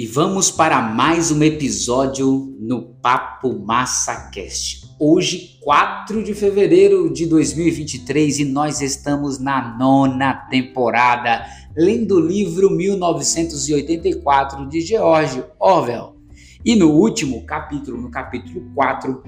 E vamos para mais um episódio no Papo Massa Cast. Hoje, 4 de fevereiro de 2023, e nós estamos na nona temporada, lendo o livro 1984 de George Orwell. E no último capítulo, no capítulo 4,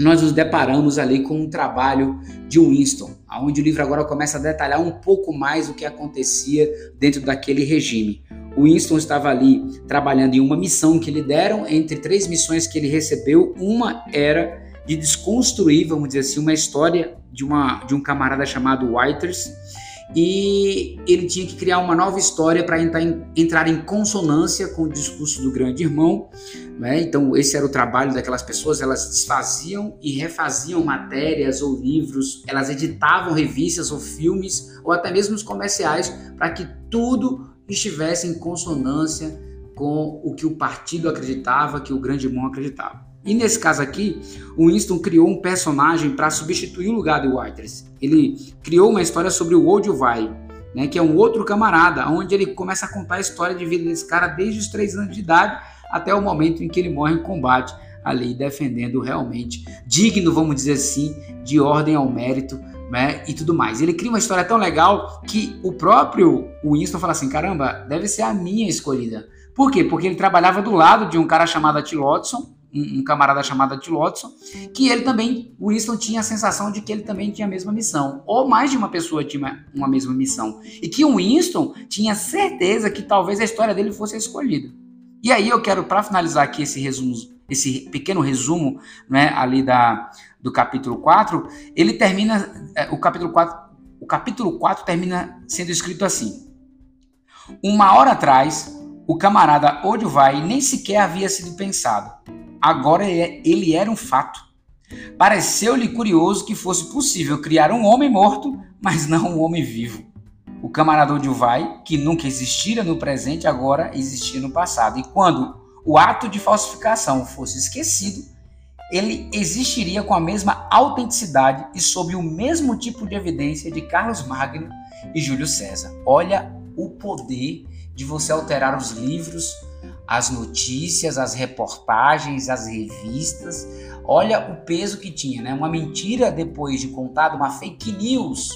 nós nos deparamos ali com um trabalho de Winston, onde o livro agora começa a detalhar um pouco mais o que acontecia dentro daquele regime. Winston estava ali trabalhando em uma missão que lhe deram, entre três missões que ele recebeu, uma era de desconstruir, vamos dizer assim, uma história de, uma, de um camarada chamado Whiters, e ele tinha que criar uma nova história para entrar, entrar em consonância com o discurso do grande irmão. Né? Então, esse era o trabalho daquelas pessoas, elas desfaziam e refaziam matérias ou livros, elas editavam revistas ou filmes, ou até mesmo os comerciais, para que tudo estivesse em consonância com o que o partido acreditava, que o grande irmão acreditava. E nesse caso aqui, o Winston criou um personagem para substituir o lugar de Waters. Ele criou uma história sobre o Old Vai, né, que é um outro camarada, onde ele começa a contar a história de vida desse cara desde os três anos de idade até o momento em que ele morre em combate, ali defendendo realmente digno, vamos dizer assim, de ordem ao mérito né, e tudo mais. Ele cria uma história tão legal que o próprio Winston fala assim: caramba, deve ser a minha escolhida. Por quê? Porque ele trabalhava do lado de um cara chamado Tillotson, um, um camarada chamado Tillotson, que ele também, o Winston tinha a sensação de que ele também tinha a mesma missão, ou mais de uma pessoa tinha uma mesma missão, e que o Winston tinha certeza que talvez a história dele fosse escolhida. E aí eu quero, para finalizar aqui esse resumo, esse pequeno resumo né, ali da, do capítulo 4, ele termina, é, o capítulo 4, o capítulo 4 termina sendo escrito assim. Uma hora atrás, o camarada Odivai nem sequer havia sido pensado. Agora ele era um fato. Pareceu-lhe curioso que fosse possível criar um homem morto, mas não um homem vivo. O camarada Odivai, que nunca existira no presente, agora existia no passado. E quando o ato de falsificação fosse esquecido, ele existiria com a mesma autenticidade e sob o mesmo tipo de evidência de Carlos Magno e Júlio César. Olha o poder de você alterar os livros, as notícias, as reportagens, as revistas. Olha o peso que tinha, né? Uma mentira depois de contada, uma fake news,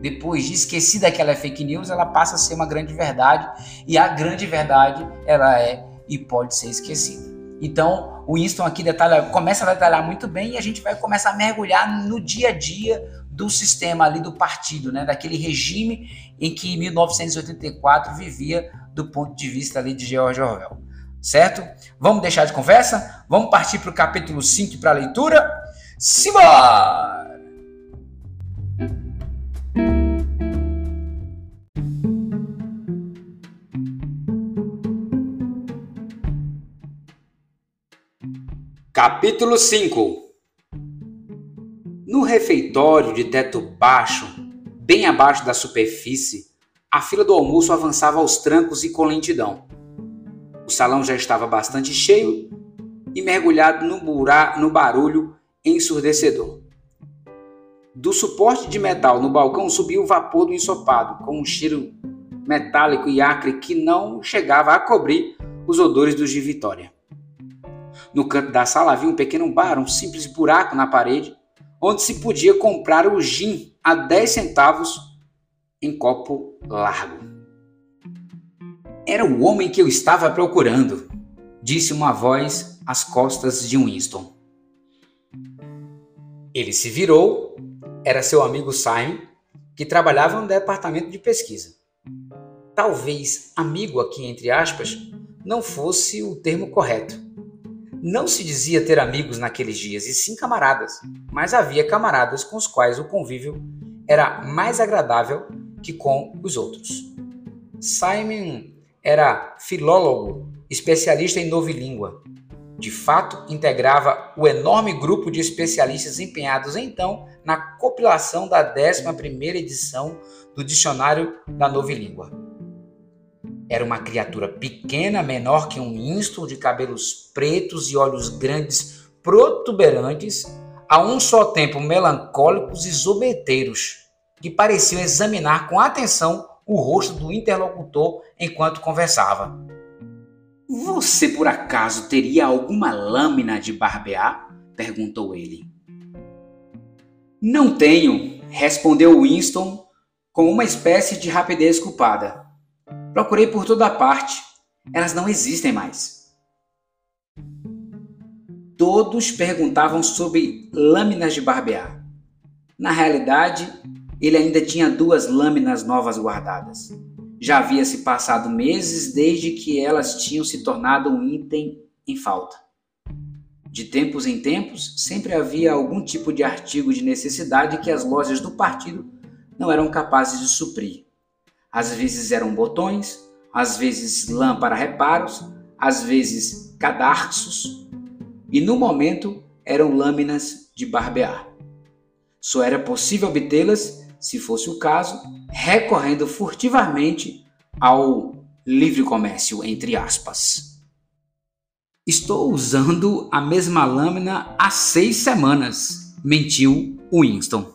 depois de esquecida que ela é fake news, ela passa a ser uma grande verdade e a grande verdade ela é e pode ser esquecida. Então, o Winston aqui detalha, começa a detalhar muito bem e a gente vai começar a mergulhar no dia a dia do sistema ali do partido, né, daquele regime em que 1984 vivia do ponto de vista ali de George Orwell. Certo? Vamos deixar de conversa? Vamos partir para o capítulo 5 para a leitura? Simbora! Capítulo 5 No refeitório de teto baixo, bem abaixo da superfície, a fila do almoço avançava aos trancos e com lentidão. O salão já estava bastante cheio e mergulhado no, burá, no barulho ensurdecedor. Do suporte de metal no balcão subia o vapor do ensopado, com um cheiro metálico e acre que não chegava a cobrir os odores dos de Vitória. No canto da sala havia um pequeno bar, um simples buraco na parede, onde se podia comprar o gin a 10 centavos em copo largo. Era o homem que eu estava procurando, disse uma voz às costas de Winston. Ele se virou, era seu amigo Simon, que trabalhava no departamento de pesquisa. Talvez amigo aqui entre aspas não fosse o termo correto. Não se dizia ter amigos naqueles dias, e sim camaradas, mas havia camaradas com os quais o convívio era mais agradável que com os outros. Simon era filólogo, especialista em novilíngua. De fato, integrava o enorme grupo de especialistas empenhados então na compilação da 11ª edição do Dicionário da Novilíngua. Era uma criatura pequena, menor que um insto, de cabelos pretos e olhos grandes protuberantes, a um só tempo melancólicos e zobeteiros, que pareciam examinar com atenção o rosto do interlocutor enquanto conversava. Você por acaso teria alguma lâmina de barbear? perguntou ele. Não tenho, respondeu Winston com uma espécie de rapidez culpada. Procurei por toda parte. Elas não existem mais. Todos perguntavam sobre lâminas de barbear. Na realidade, ele ainda tinha duas lâminas novas guardadas. Já havia se passado meses desde que elas tinham se tornado um item em falta. De tempos em tempos, sempre havia algum tipo de artigo de necessidade que as lojas do partido não eram capazes de suprir. Às vezes eram botões, às vezes lã para reparos, às vezes cadarços, e no momento eram lâminas de barbear. Só era possível obtê-las, se fosse o caso, recorrendo furtivamente ao livre comércio, entre aspas. Estou usando a mesma lâmina há seis semanas, mentiu Winston.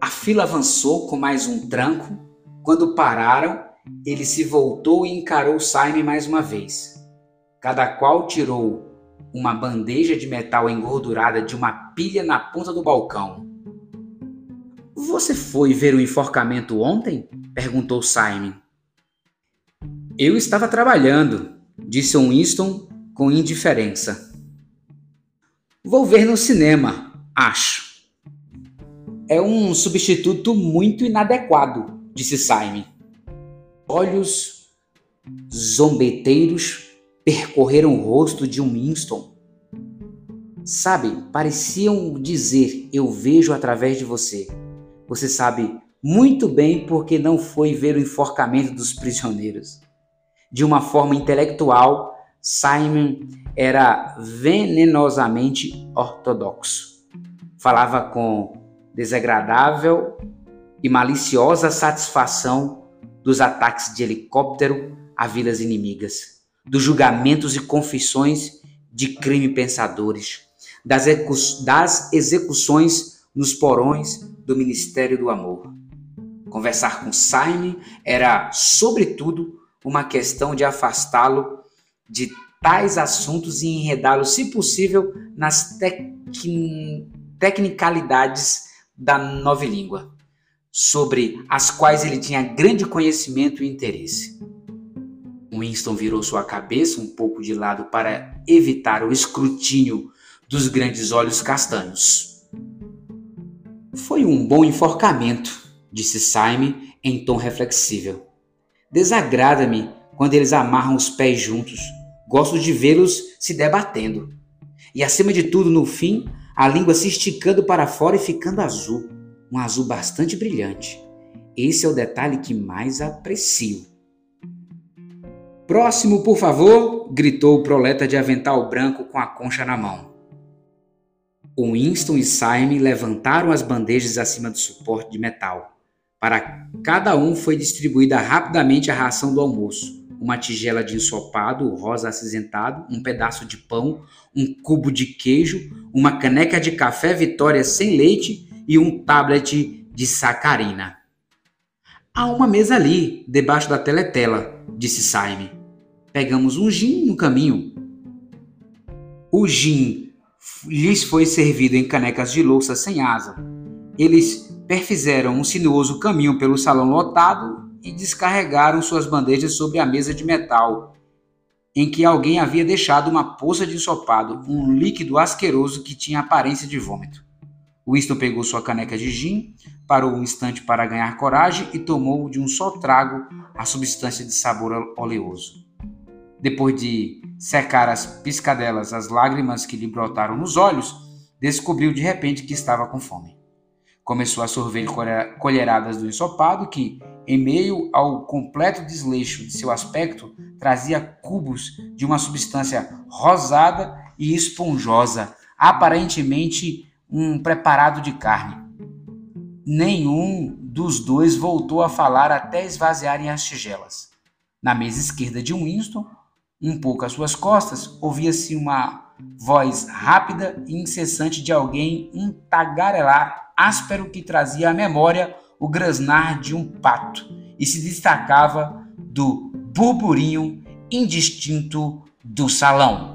A fila avançou com mais um tranco. Quando pararam, ele se voltou e encarou Simon mais uma vez. Cada qual tirou uma bandeja de metal engordurada de uma pilha na ponta do balcão. Você foi ver o enforcamento ontem? perguntou Simon. Eu estava trabalhando, disse Winston com indiferença. Vou ver no cinema, acho. É um substituto muito inadequado, disse Simon. Olhos zombeteiros percorreram o rosto de um Winston. Sabe, pareciam dizer: Eu vejo através de você. Você sabe muito bem porque não foi ver o enforcamento dos prisioneiros. De uma forma intelectual, Simon era venenosamente ortodoxo. Falava com desagradável e maliciosa satisfação dos ataques de helicóptero a vilas inimigas dos julgamentos e confissões de crime pensadores, das, das execuções nos porões do Ministério do Amor. Conversar com Simon era, sobretudo, uma questão de afastá-lo de tais assuntos e enredá-lo, se possível, nas tec... tecnicalidades da nova língua, sobre as quais ele tinha grande conhecimento e interesse. Winston virou sua cabeça um pouco de lado para evitar o escrutínio dos grandes olhos castanhos. Foi um bom enforcamento, disse Simon em tom reflexível. Desagrada-me quando eles amarram os pés juntos. Gosto de vê-los se debatendo. E acima de tudo, no fim, a língua se esticando para fora e ficando azul, um azul bastante brilhante. Esse é o detalhe que mais aprecio. Próximo, por favor! gritou o proleta de avental branco com a concha na mão. O Winston e Simon levantaram as bandejas acima do suporte de metal. Para cada um foi distribuída rapidamente a ração do almoço: uma tigela de ensopado rosa acinzentado, um pedaço de pão, um cubo de queijo, uma caneca de café Vitória sem leite e um tablet de sacarina. Há uma mesa ali, debaixo da teletela, disse Simon. Pegamos um gin no caminho. O gin lhes foi servido em canecas de louça sem asa. Eles perfizeram um sinuoso caminho pelo salão lotado e descarregaram suas bandejas sobre a mesa de metal, em que alguém havia deixado uma poça de ensopado, um líquido asqueroso que tinha aparência de vômito. Winston pegou sua caneca de gin, parou um instante para ganhar coragem e tomou de um só trago a substância de sabor oleoso. Depois de secar as piscadelas, as lágrimas que lhe brotaram nos olhos, descobriu de repente que estava com fome. Começou a sorver colheradas do ensopado que, em meio ao completo desleixo de seu aspecto, trazia cubos de uma substância rosada e esponjosa, aparentemente um preparado de carne. Nenhum dos dois voltou a falar até esvaziarem as tigelas. Na mesa esquerda de Winston, um pouco às suas costas, ouvia-se uma voz rápida e incessante de alguém, um tagarelar áspero que trazia à memória o grasnar de um pato e se destacava do burburinho indistinto do salão.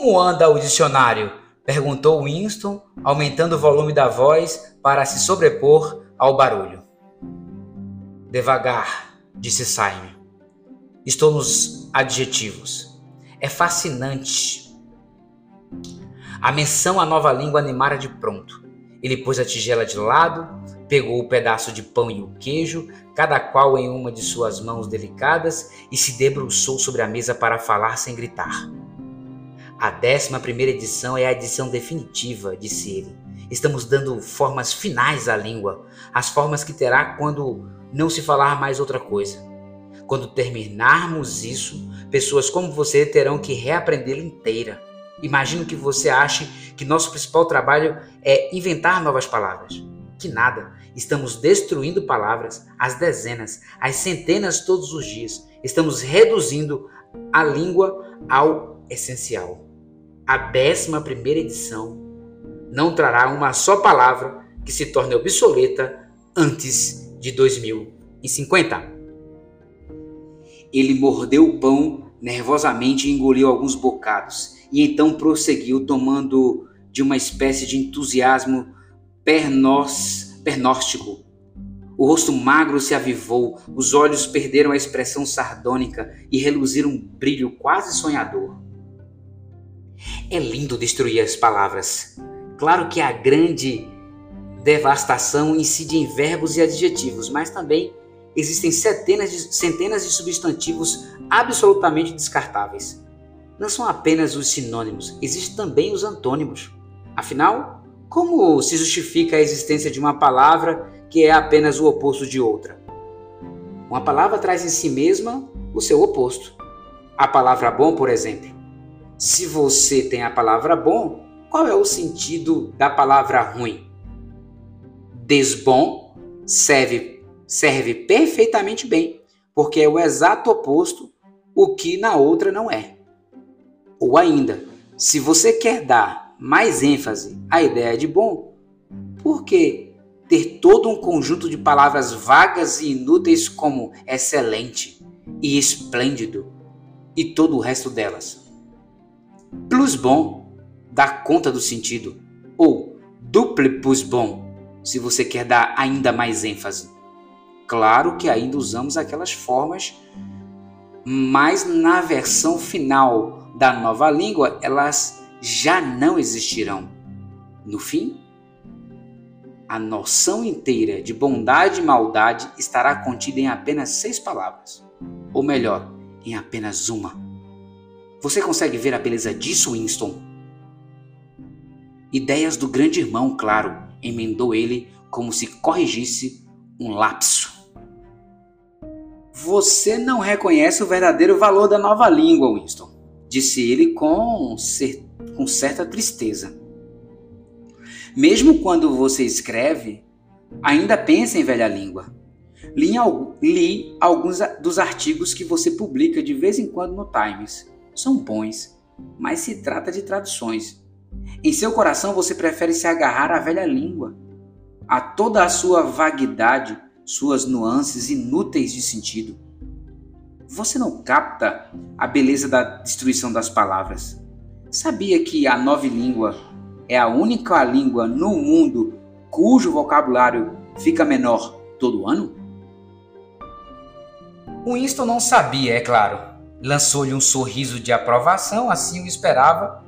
Como anda o dicionário? perguntou Winston, aumentando o volume da voz para se sobrepor ao barulho. Devagar, disse Simon. Estou nos adjetivos. É fascinante. A menção à nova língua animara de pronto. Ele pôs a tigela de lado, pegou o pedaço de pão e o queijo, cada qual em uma de suas mãos delicadas, e se debruçou sobre a mesa para falar sem gritar. A décima primeira edição é a edição definitiva, disse ele. Estamos dando formas finais à língua, as formas que terá quando não se falar mais outra coisa. Quando terminarmos isso, pessoas como você terão que reaprendê-la inteira. Imagino que você ache que nosso principal trabalho é inventar novas palavras. Que nada, estamos destruindo palavras, as dezenas, as centenas todos os dias. Estamos reduzindo a língua ao essencial a 11 primeira edição não trará uma só palavra que se torne obsoleta antes de 2050. Ele mordeu o pão nervosamente e engoliu alguns bocados, e então prosseguiu, tomando de uma espécie de entusiasmo pernós, pernóstico. O rosto magro se avivou, os olhos perderam a expressão sardônica e reluziram um brilho quase sonhador. É lindo destruir as palavras. Claro que a grande devastação incide em verbos e adjetivos, mas também existem centenas de, centenas de substantivos absolutamente descartáveis. Não são apenas os sinônimos, existem também os antônimos. Afinal, como se justifica a existência de uma palavra que é apenas o oposto de outra? Uma palavra traz em si mesma o seu oposto. A palavra bom, por exemplo, se você tem a palavra bom, qual é o sentido da palavra ruim? Desbom serve, serve perfeitamente bem, porque é o exato oposto, o que na outra não é. Ou ainda, se você quer dar mais ênfase à ideia de bom, por que ter todo um conjunto de palavras vagas e inúteis como excelente e esplêndido e todo o resto delas? Plus bom dá conta do sentido, ou duple plus bom, se você quer dar ainda mais ênfase. Claro que ainda usamos aquelas formas, mas na versão final da nova língua elas já não existirão. No fim, a noção inteira de bondade e maldade estará contida em apenas seis palavras, ou melhor, em apenas uma. Você consegue ver a beleza disso, Winston? Ideias do grande irmão, claro, emendou ele como se corrigisse um lapso. Você não reconhece o verdadeiro valor da nova língua, Winston, disse ele com, cer com certa tristeza. Mesmo quando você escreve, ainda pensa em velha língua. Li, li alguns dos artigos que você publica de vez em quando no Times são bons, mas se trata de traduções. Em seu coração você prefere se agarrar à velha língua, a toda a sua vaguidade, suas nuances inúteis de sentido. Você não capta a beleza da destruição das palavras. Sabia que a nova língua é a única língua no mundo cujo vocabulário fica menor todo ano? Winston não sabia, é claro Lançou-lhe um sorriso de aprovação, assim o esperava,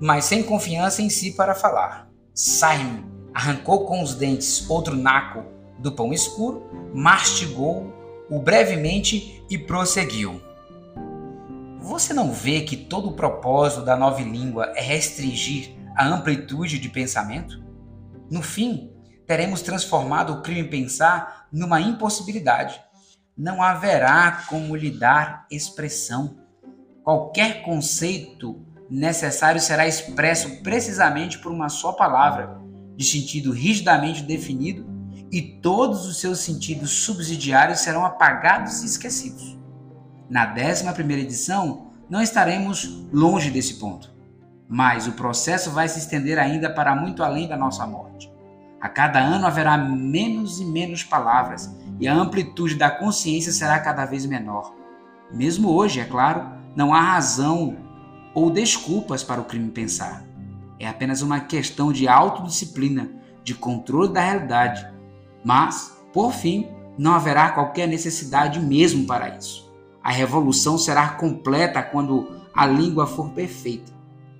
mas sem confiança em si para falar. Simon arrancou com os dentes outro naco do pão escuro, mastigou-o brevemente e prosseguiu. Você não vê que todo o propósito da nova língua é restringir a amplitude de pensamento? No fim, teremos transformado o crime pensar numa impossibilidade não haverá como lhe dar expressão. Qualquer conceito necessário será expresso precisamente por uma só palavra, de sentido rigidamente definido, e todos os seus sentidos subsidiários serão apagados e esquecidos. Na 11 edição, não estaremos longe desse ponto. mas o processo vai se estender ainda para muito além da nossa morte. A cada ano haverá menos e menos palavras, e a amplitude da consciência será cada vez menor. Mesmo hoje, é claro, não há razão ou desculpas para o crime pensar. É apenas uma questão de autodisciplina, de controle da realidade. Mas, por fim, não haverá qualquer necessidade mesmo para isso. A revolução será completa quando a língua for perfeita.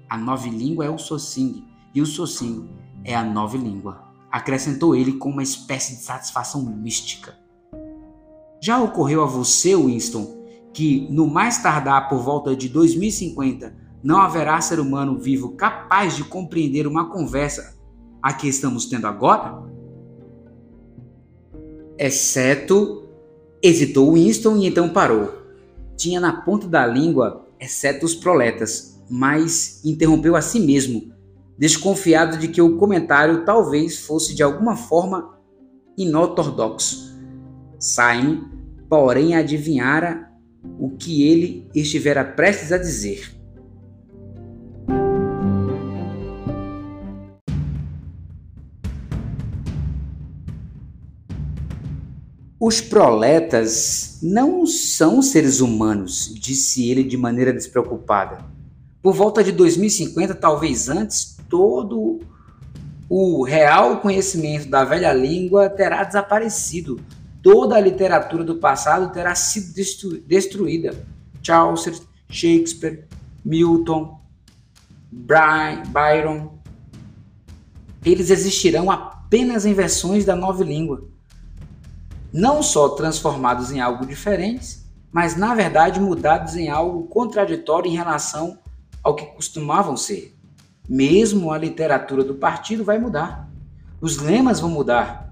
A nova língua é o Sossing e o Sossing é a nova língua. Acrescentou ele com uma espécie de satisfação mística. Já ocorreu a você, Winston, que no mais tardar por volta de 2050 não haverá ser humano vivo capaz de compreender uma conversa a que estamos tendo agora? Exceto. Hesitou Winston e então parou. Tinha na ponta da língua, exceto os proletas, mas interrompeu a si mesmo, desconfiado de que o comentário talvez fosse de alguma forma inortodoxo. Saim, porém, adivinhara o que ele estivera prestes a dizer. Os proletas não são seres humanos, disse ele de maneira despreocupada. Por volta de 2050, talvez antes, todo o real conhecimento da velha língua terá desaparecido. Toda a literatura do passado terá sido destruída. Chaucer, Shakespeare, Milton, Byron. Eles existirão apenas em versões da nova língua. Não só transformados em algo diferente, mas na verdade mudados em algo contraditório em relação ao que costumavam ser. Mesmo a literatura do partido vai mudar. Os lemas vão mudar.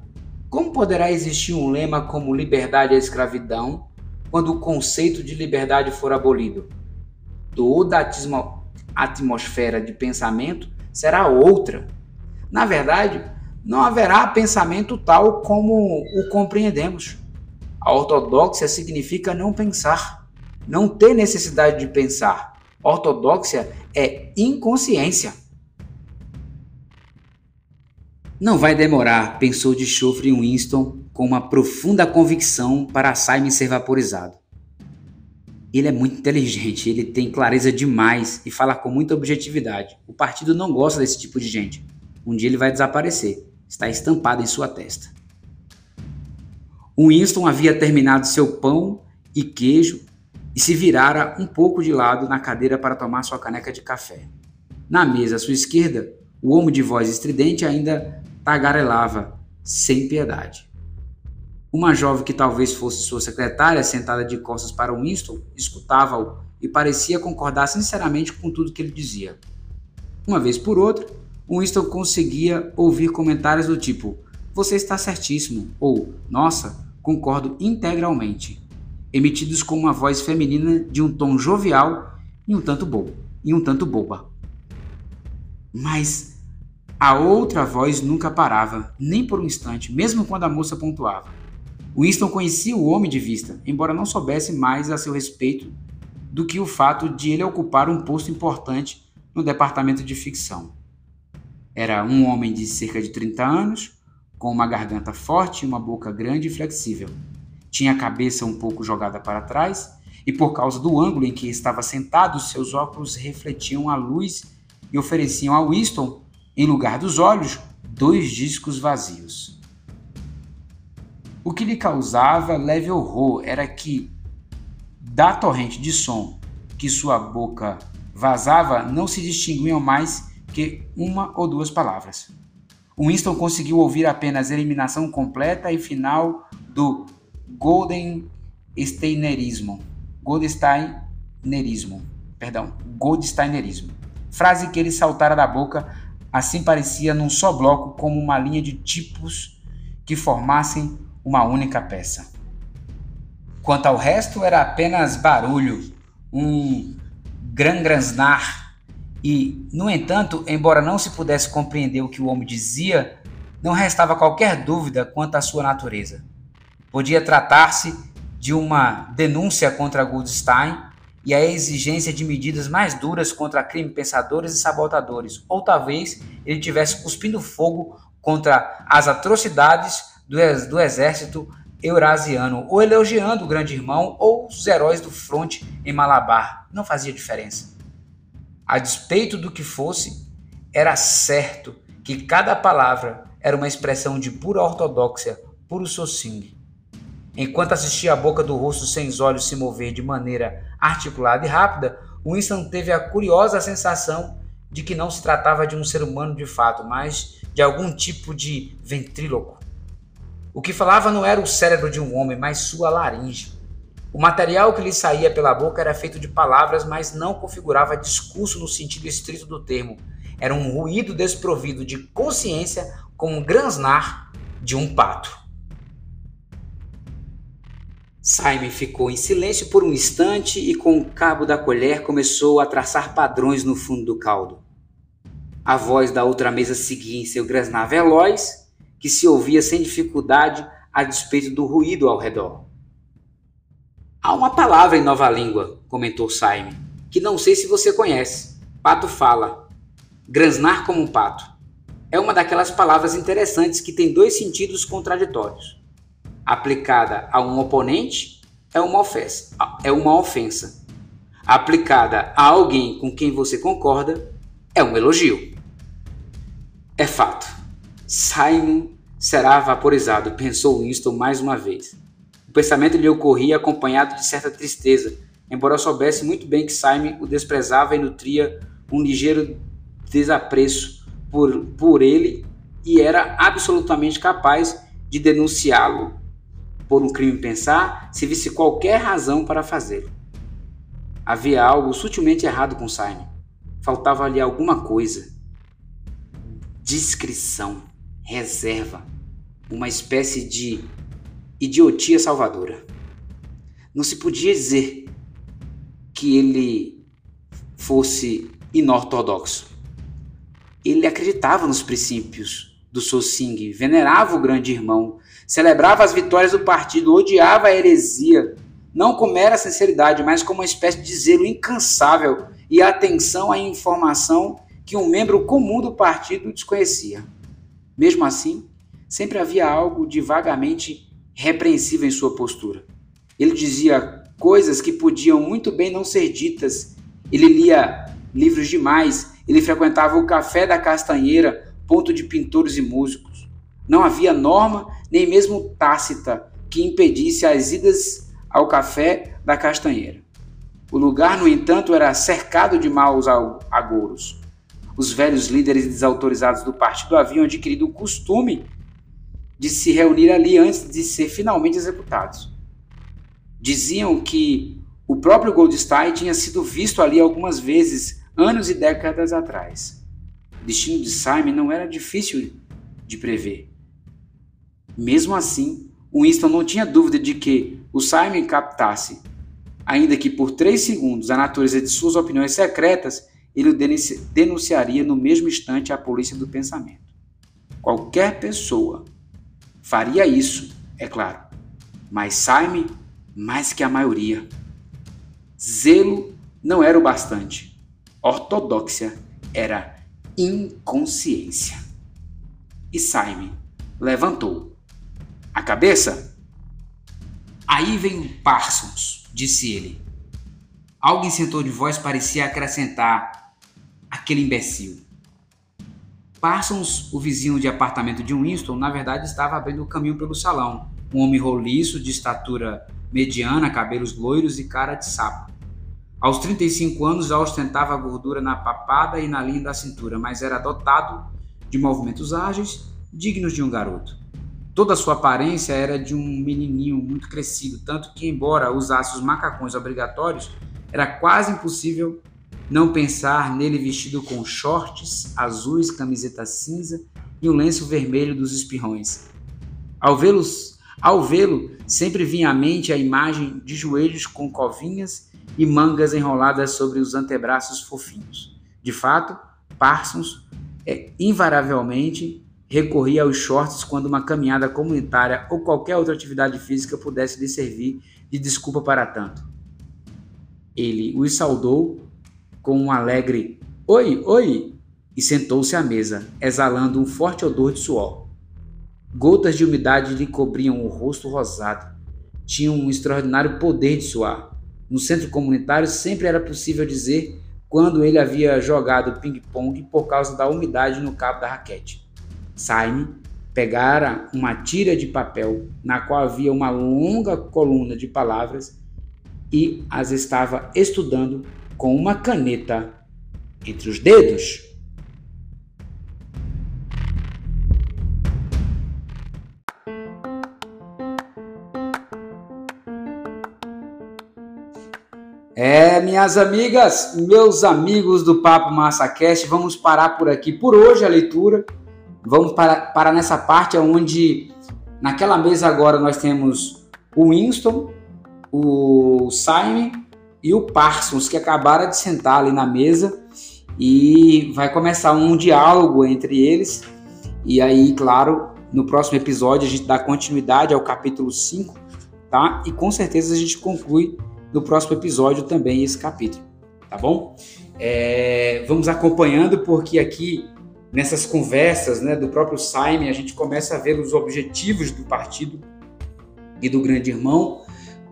Como poderá existir um lema como liberdade à escravidão quando o conceito de liberdade for abolido? Toda a atmosfera de pensamento será outra. Na verdade, não haverá pensamento tal como o compreendemos. A ortodoxia significa não pensar, não ter necessidade de pensar, Ortodoxia é inconsciência. Não vai demorar, pensou de chofre Winston com uma profunda convicção para Simon ser vaporizado. Ele é muito inteligente, ele tem clareza demais e fala com muita objetividade. O partido não gosta desse tipo de gente. Um dia ele vai desaparecer. Está estampado em sua testa. Winston havia terminado seu pão e queijo e se virara um pouco de lado na cadeira para tomar sua caneca de café. Na mesa à sua esquerda, o homem de voz estridente ainda tagarelava, sem piedade. Uma jovem que talvez fosse sua secretária, sentada de costas para Winston, escutava-o e parecia concordar sinceramente com tudo que ele dizia. Uma vez por outra, Winston conseguia ouvir comentários do tipo: Você está certíssimo, ou Nossa, concordo integralmente emitidos com uma voz feminina de um tom jovial e um tanto bobo, e um tanto boba. Mas a outra voz nunca parava, nem por um instante, mesmo quando a moça pontuava. Winston conhecia o homem de vista, embora não soubesse mais a seu respeito do que o fato de ele ocupar um posto importante no departamento de ficção. Era um homem de cerca de 30 anos, com uma garganta forte e uma boca grande e flexível. Tinha a cabeça um pouco jogada para trás e, por causa do ângulo em que estava sentado, seus óculos refletiam a luz e ofereciam a Winston, em lugar dos olhos, dois discos vazios. O que lhe causava leve horror era que, da torrente de som que sua boca vazava, não se distinguiam mais que uma ou duas palavras. Winston conseguiu ouvir apenas a eliminação completa e final do Goldensteinerismo. Goldsteinerismo. Perdão, Goldsteinerismo. Frase que ele saltara da boca, assim parecia num só bloco como uma linha de tipos que formassem uma única peça. Quanto ao resto, era apenas barulho, um gran-gransnar. E, no entanto, embora não se pudesse compreender o que o homem dizia, não restava qualquer dúvida quanto à sua natureza. Podia tratar-se de uma denúncia contra Goldstein e a exigência de medidas mais duras contra crime pensadores e sabotadores, ou talvez ele tivesse cuspindo fogo contra as atrocidades do, do exército eurasiano, ou elogiando o grande irmão ou os heróis do fronte em Malabar. Não fazia diferença. A despeito do que fosse, era certo que cada palavra era uma expressão de pura ortodoxia, puro sossing. Enquanto assistia a boca do rosto sem os olhos se mover de maneira articulada e rápida, Winston teve a curiosa sensação de que não se tratava de um ser humano de fato, mas de algum tipo de ventríloco. O que falava não era o cérebro de um homem, mas sua laringe. O material que lhe saía pela boca era feito de palavras, mas não configurava discurso no sentido estrito do termo. Era um ruído desprovido de consciência, como um gransnar de um pato. Simon ficou em silêncio por um instante e, com o cabo da colher, começou a traçar padrões no fundo do caldo. A voz da outra mesa seguia em seu grasnar veloz, que se ouvia sem dificuldade a despeito do ruído ao redor. Há uma palavra em nova língua, comentou Simon, que não sei se você conhece. Pato fala. Grasnar como um pato. É uma daquelas palavras interessantes que tem dois sentidos contraditórios aplicada a um oponente é uma ofensa. É uma ofensa. Aplicada a alguém com quem você concorda é um elogio. É fato. Simon será vaporizado, pensou Winston mais uma vez. O pensamento lhe ocorria acompanhado de certa tristeza, embora soubesse muito bem que Simon o desprezava e nutria um ligeiro desapreço por, por ele e era absolutamente capaz de denunciá-lo por um crime pensar se visse qualquer razão para fazê-lo. Havia algo sutilmente errado com Simon. Faltava-lhe alguma coisa. Discrição, reserva, uma espécie de idiotia salvadora. Não se podia dizer que ele fosse inortodoxo. Ele acreditava nos princípios do Sossing, venerava o grande irmão, celebrava as vitórias do partido, odiava a heresia, não como mera sinceridade, mas como uma espécie de zelo incansável e atenção à informação que um membro comum do partido desconhecia. Mesmo assim, sempre havia algo de vagamente repreensível em sua postura. Ele dizia coisas que podiam muito bem não ser ditas. Ele lia livros demais. Ele frequentava o Café da Castanheira, ponto de pintores e músicos. Não havia norma, nem mesmo tácita, que impedisse as idas ao café da Castanheira. O lugar, no entanto, era cercado de maus agouros. Os velhos líderes desautorizados do partido haviam adquirido o costume de se reunir ali antes de ser finalmente executados. Diziam que o próprio Goldstein tinha sido visto ali algumas vezes, anos e décadas atrás. O destino de Simon não era difícil de prever. Mesmo assim, Winston não tinha dúvida de que o Simon captasse, ainda que por três segundos, a natureza de suas opiniões secretas, ele o denunciaria no mesmo instante à polícia do pensamento. Qualquer pessoa faria isso, é claro, mas Simon mais que a maioria. Zelo não era o bastante. Ortodoxia era inconsciência. E Simon levantou a cabeça? Aí vem Parsons, disse ele. Algo em de voz parecia acrescentar aquele imbecil. Parsons, o vizinho de apartamento de Winston, na verdade estava abrindo o caminho pelo salão. Um homem roliço, de estatura mediana, cabelos loiros e cara de sapo. Aos 35 anos já ostentava gordura na papada e na linha da cintura, mas era dotado de movimentos ágeis, dignos de um garoto. Toda a sua aparência era de um menininho muito crescido, tanto que, embora usasse os macacões obrigatórios, era quase impossível não pensar nele vestido com shorts azuis, camiseta cinza e um lenço vermelho dos espirrões. Ao vê-lo, ao vê-lo, sempre vinha à mente a imagem de joelhos com covinhas e mangas enroladas sobre os antebraços fofinhos. De fato, Parsons é invariavelmente recorria aos shorts quando uma caminhada comunitária ou qualquer outra atividade física pudesse lhe servir de desculpa para tanto. Ele os saudou com um alegre oi, oi e sentou-se à mesa, exalando um forte odor de suor. Gotas de umidade lhe cobriam o rosto rosado. Tinha um extraordinário poder de suar. No centro comunitário sempre era possível dizer quando ele havia jogado ping-pong por causa da umidade no cabo da raquete. Saime pegara uma tira de papel na qual havia uma longa coluna de palavras e as estava estudando com uma caneta entre os dedos. É, minhas amigas, meus amigos do Papo MassaCast, vamos parar por aqui por hoje a leitura. Vamos parar, parar nessa parte onde, naquela mesa agora, nós temos o Winston, o Simon e o Parsons, que acabaram de sentar ali na mesa e vai começar um diálogo entre eles. E aí, claro, no próximo episódio a gente dá continuidade ao capítulo 5, tá? E com certeza a gente conclui no próximo episódio também esse capítulo, tá bom? É, vamos acompanhando porque aqui nessas conversas né, do próprio Simon a gente começa a ver os objetivos do partido e do grande irmão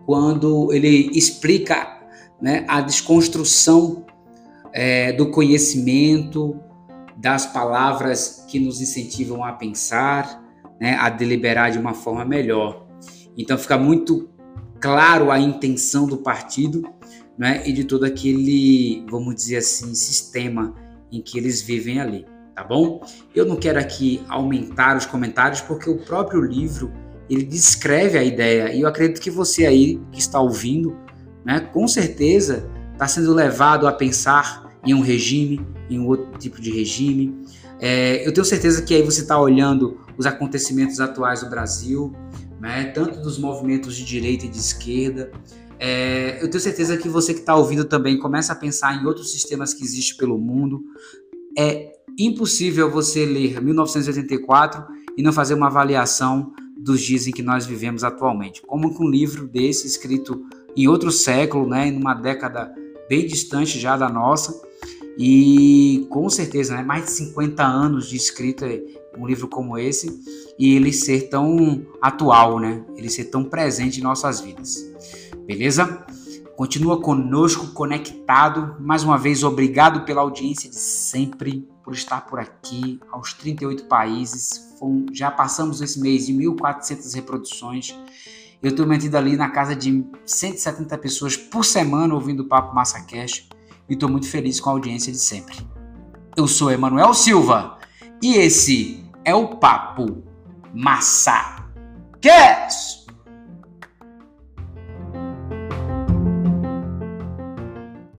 quando ele explica né, a desconstrução é, do conhecimento, das palavras que nos incentivam a pensar, né, a deliberar de uma forma melhor. Então fica muito claro a intenção do partido né, e de todo aquele, vamos dizer assim, sistema em que eles vivem ali, tá bom? Eu não quero aqui aumentar os comentários porque o próprio livro ele descreve a ideia e eu acredito que você aí que está ouvindo, né, com certeza está sendo levado a pensar em um regime, em um outro tipo de regime. É, eu tenho certeza que aí você está olhando os acontecimentos atuais do Brasil, né, tanto dos movimentos de direita e de esquerda. É, eu tenho certeza que você que está ouvindo também começa a pensar em outros sistemas que existem pelo mundo. É impossível você ler 1984 e não fazer uma avaliação dos dias em que nós vivemos atualmente. Como que um livro desse, escrito em outro século, né, em uma década bem distante já da nossa, e com certeza, né, mais de 50 anos de escrita, um livro como esse, e ele ser tão atual, né? Ele ser tão presente em nossas vidas. Beleza? Continua conosco, conectado. Mais uma vez, obrigado pela audiência de sempre, por estar por aqui, aos 38 países. Já passamos esse mês de 1.400 reproduções. Eu estou mantido ali na casa de 170 pessoas por semana ouvindo o Papo Massa Cash e estou muito feliz com a audiência de sempre. Eu sou Emanuel Silva e esse é o Papo Massa Cast.